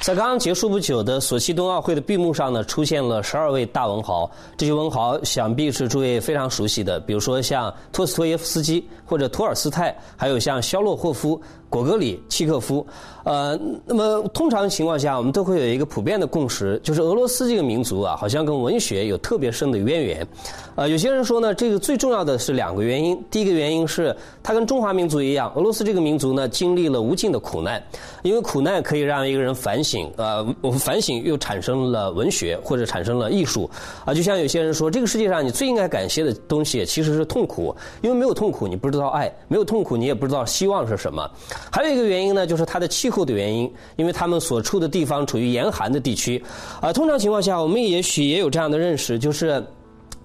在刚刚结束不久的索契冬奥会的闭幕上呢，出现了十二位大文豪。这些文豪想必是诸位非常熟悉的，比如说像托斯托耶夫斯基或者托尔斯泰，还有像肖洛霍夫、果戈里、契诃夫。呃，那么通常情况下，我们都会有一个普遍的共识，就是俄罗斯这个民族啊，好像跟文学有特别深的渊源。呃，有些人说呢，这个最重要的是两个原因。第一个原因是，它跟中华民族一样，俄罗斯这个民族呢，经历了无尽的苦难，因为苦难可以让一个人反省，呃，我们反省又产生了文学或者产生了艺术。啊，就像有些人说，这个世界上你最应该感谢的东西其实是痛苦，因为没有痛苦你不知道爱，没有痛苦你也不知道希望是什么。还有一个原因呢，就是它的气候的原因，因为他们所处的地方处于严寒的地区。啊，通常情况下，我们也许也有这样的认识，就是。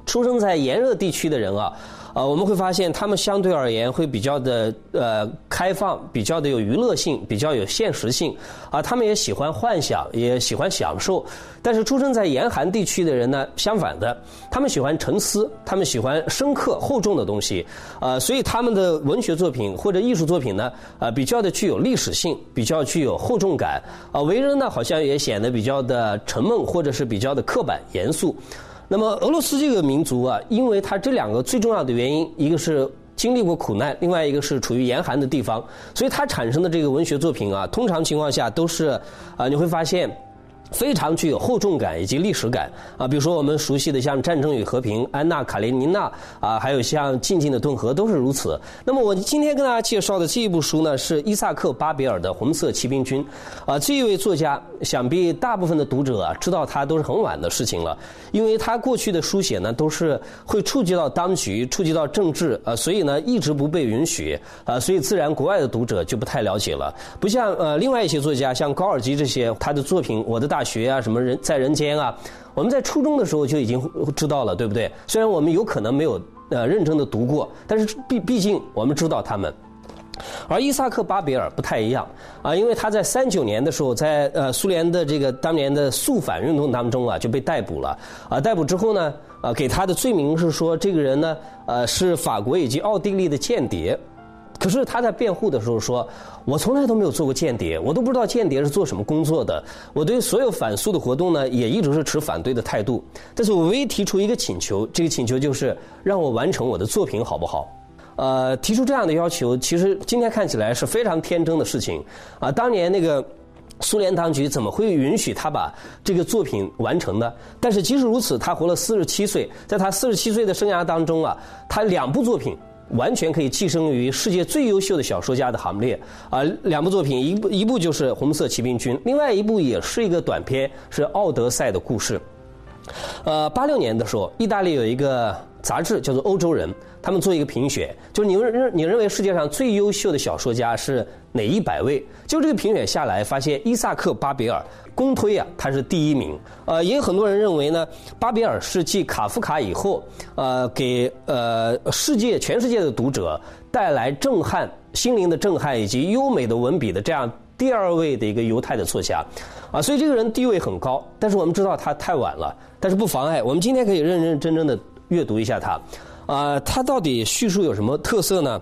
出生在炎热地区的人啊，呃，我们会发现他们相对而言会比较的呃开放，比较的有娱乐性，比较有现实性，啊，他们也喜欢幻想，也喜欢享受。但是出生在严寒地区的人呢，相反的，他们喜欢沉思，他们喜欢深刻厚重的东西，呃，所以他们的文学作品或者艺术作品呢，呃，比较的具有历史性，比较具有厚重感，啊，为人呢好像也显得比较的沉闷，或者是比较的刻板严肃。那么俄罗斯这个民族啊，因为它这两个最重要的原因，一个是经历过苦难，另外一个是处于严寒的地方，所以它产生的这个文学作品啊，通常情况下都是啊，你会发现。非常具有厚重感以及历史感啊，比如说我们熟悉的像《战争与和平》、安娜·卡列尼娜啊，还有像《静静的顿河》都是如此。那么我今天跟大家介绍的这一部书呢，是伊萨克·巴比尔的《红色骑兵军》啊。这一位作家，想必大部分的读者啊知道他都是很晚的事情了，因为他过去的书写呢都是会触及到当局、触及到政治啊，所以呢一直不被允许啊，所以自然国外的读者就不太了解了。不像呃另外一些作家，像高尔基这些，他的作品《我的大》。大学啊，什么人在人间啊？我们在初中的时候就已经知道了，对不对？虽然我们有可能没有呃认真的读过，但是毕毕竟我们知道他们。而伊萨克·巴比尔不太一样啊，因为他在三九年的时候，在呃苏联的这个当年的肃反运动当中啊，就被逮捕了啊。逮捕之后呢，啊，给他的罪名是说这个人呢，呃，是法国以及奥地利的间谍。可是他在辩护的时候说：“我从来都没有做过间谍，我都不知道间谍是做什么工作的。我对所有反苏的活动呢，也一直是持反对的态度。但是我唯一提出一个请求，这个请求就是让我完成我的作品，好不好？呃，提出这样的要求，其实今天看起来是非常天真的事情啊。当年那个苏联当局怎么会允许他把这个作品完成呢？但是即使如此，他活了四十七岁，在他四十七岁的生涯当中啊，他两部作品。”完全可以寄生于世界最优秀的小说家的行列啊！两部作品，一部一部就是《红色骑兵军》，另外一部也是一个短片，是《奥德赛》的故事。呃，八六年的时候，意大利有一个杂志叫做《欧洲人》，他们做一个评选，就是你认你认为世界上最优秀的小说家是哪一百位？就这个评选下来，发现伊萨克·巴比尔。公推啊，他是第一名。呃，也有很多人认为呢，巴比尔是继卡夫卡以后，呃，给呃世界全世界的读者带来震撼、心灵的震撼以及优美的文笔的这样第二位的一个犹太的作家，啊，所以这个人地位很高。但是我们知道他太晚了，但是不妨碍我们今天可以认认真真的阅读一下他。啊，他到底叙述有什么特色呢？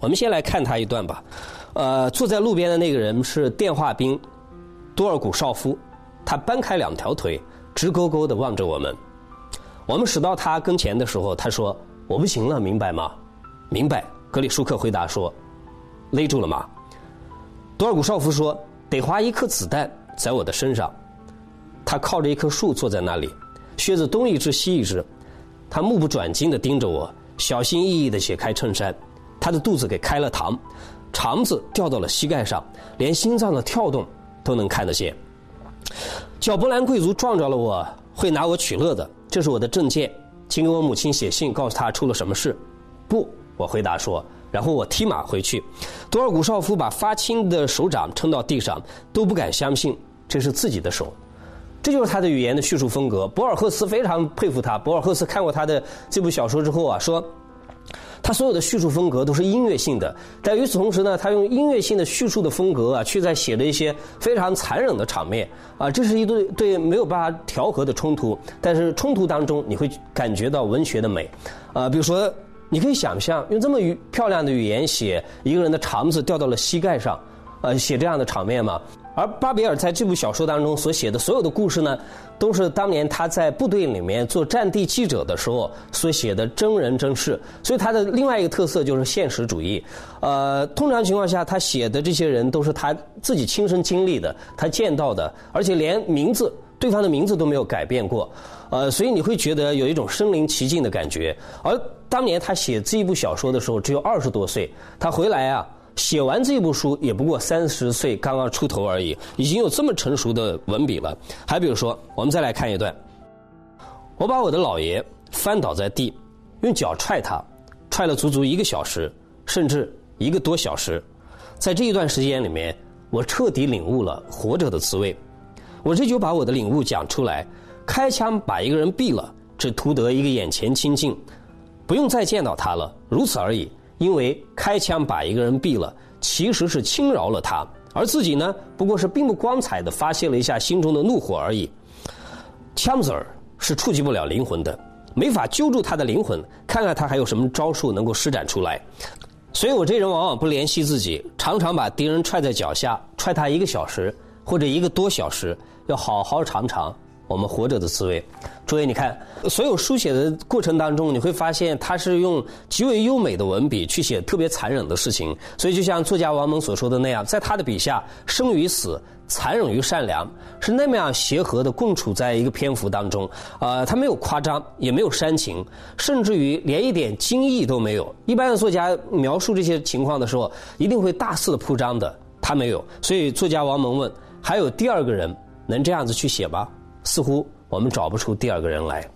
我们先来看他一段吧。呃，坐在路边的那个人是电话兵。多尔古绍夫，他搬开两条腿，直勾勾地望着我们。我们驶到他跟前的时候，他说：“我不行了，明白吗？”“明白。”格里舒克回答说。“勒住了吗？”多尔古绍夫说：“得花一颗子弹在我的身上。”他靠着一棵树坐在那里，靴子东一只西一只。他目不转睛地盯着我，小心翼翼地解开衬衫。他的肚子给开了膛，肠子掉到了膝盖上，连心脏的跳动。都能看得见。叫波兰贵族撞着了我，会拿我取乐的。这是我的证件，请给我母亲写信，告诉她出了什么事。不，我回答说。然后我踢马回去。多尔古绍夫把发青的手掌撑到地上，都不敢相信这是自己的手。这就是他的语言的叙述风格。博尔赫斯非常佩服他。博尔赫斯看过他的这部小说之后啊，说。他所有的叙述风格都是音乐性的，但与此同时呢，他用音乐性的叙述的风格啊，去在写了一些非常残忍的场面啊，这是一对对没有办法调和的冲突。但是冲突当中，你会感觉到文学的美啊，比如说，你可以想象用这么漂亮的语言写一个人的肠子掉到了膝盖上，呃，写这样的场面吗？而巴比尔在这部小说当中所写的所有的故事呢，都是当年他在部队里面做战地记者的时候所写的真人真事。所以他的另外一个特色就是现实主义。呃，通常情况下，他写的这些人都是他自己亲身经历的，他见到的，而且连名字，对方的名字都没有改变过。呃，所以你会觉得有一种身临其境的感觉。而当年他写这一部小说的时候，只有二十多岁，他回来啊。写完这部书也不过三十岁刚刚出头而已，已经有这么成熟的文笔了。还比如说，我们再来看一段：我把我的老爷翻倒在地，用脚踹他，踹了足足一个小时，甚至一个多小时。在这一段时间里面，我彻底领悟了活着的滋味。我这就把我的领悟讲出来：开枪把一个人毙了，只图得一个眼前清净，不用再见到他了，如此而已。因为开枪把一个人毙了，其实是轻饶了他，而自己呢，不过是并不光彩的发泄了一下心中的怒火而已。枪子儿是触及不了灵魂的，没法揪住他的灵魂，看看他还有什么招数能够施展出来。所以我这人往往不怜惜自己，常常把敌人踹在脚下，踹他一个小时或者一个多小时，要好好尝尝。我们活着的滋味，诸位，你看，所有书写的过程当中，你会发现他是用极为优美的文笔去写特别残忍的事情。所以，就像作家王蒙所说的那样，在他的笔下，生与死、残忍与善良是那么样协和的共处在一个篇幅当中。呃，他没有夸张，也没有煽情，甚至于连一点惊异都没有。一般的作家描述这些情况的时候，一定会大肆的铺张的，他没有。所以，作家王蒙问：还有第二个人能这样子去写吗？似乎我们找不出第二个人来。